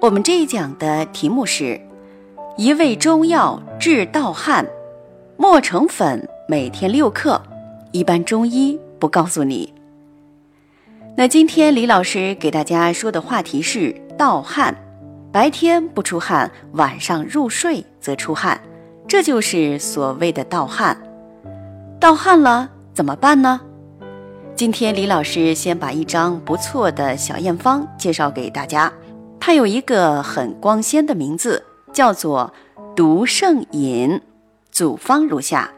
我们这一讲的题目是：一味中药治盗汗，磨成粉，每天六克。一般中医不告诉你。那今天李老师给大家说的话题是盗汗，白天不出汗，晚上入睡则出汗，这就是所谓的盗汗。盗汗了怎么办呢？今天李老师先把一张不错的小验方介绍给大家。它有一个很光鲜的名字，叫做独胜饮。组方如下：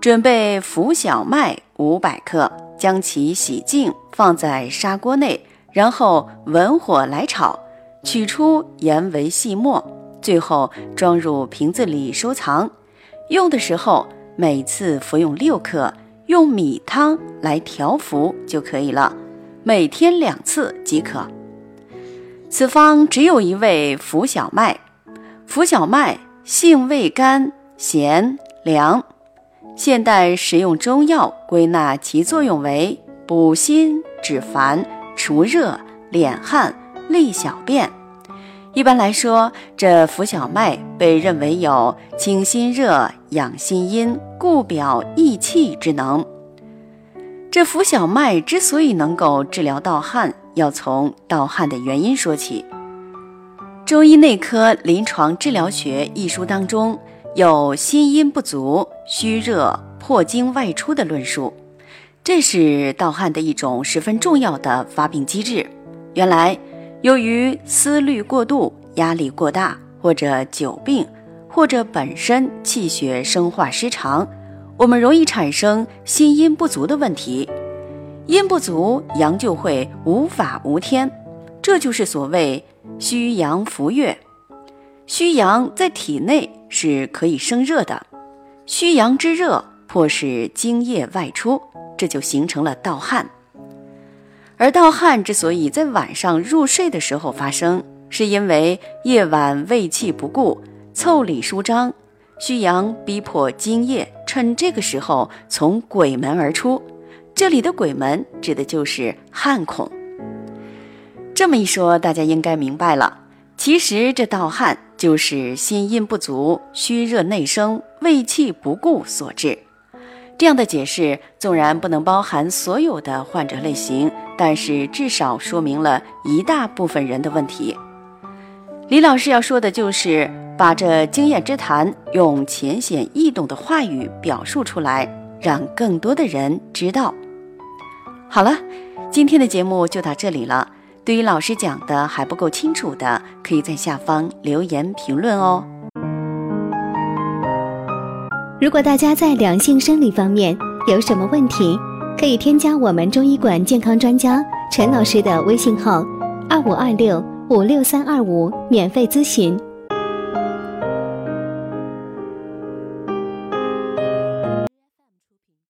准备浮小麦五百克，将其洗净，放在砂锅内，然后文火来炒，取出研为细末，最后装入瓶子里收藏。用的时候，每次服用六克，用米汤来调服就可以了，每天两次即可。此方只有一味浮小麦，浮小麦性味甘咸凉，现代食用中药归纳其作用为补心止烦、除热敛汗、利小便。一般来说，这浮小麦被认为有清心热、养心阴、固表益气之能。这浮小麦之所以能够治疗盗汗，要从盗汗的原因说起。中医内科临床治疗学一书当中有心阴不足、虚热破经外出的论述，这是盗汗的一种十分重要的发病机制。原来，由于思虑过度、压力过大，或者久病，或者本身气血生化失常，我们容易产生心阴不足的问题。阴不足，阳就会无法无天，这就是所谓虚阳浮月。虚阳在体内是可以生热的，虚阳之热迫使精液外出，这就形成了盗汗。而盗汗之所以在晚上入睡的时候发生，是因为夜晚胃气不顾，腠理舒张，虚阳逼迫精液趁这个时候从鬼门而出。这里的鬼门指的就是汗孔。这么一说，大家应该明白了。其实这盗汗就是心阴不足、虚热内生、胃气不固所致。这样的解释纵然不能包含所有的患者类型，但是至少说明了一大部分人的问题。李老师要说的就是把这经验之谈用浅显易懂的话语表述出来，让更多的人知道。好了，今天的节目就到这里了。对于老师讲的还不够清楚的，可以在下方留言评论哦。如果大家在两性生理方面有什么问题，可以添加我们中医馆健康专家陈老师的微信号：二五二六五六三二五，免费咨询。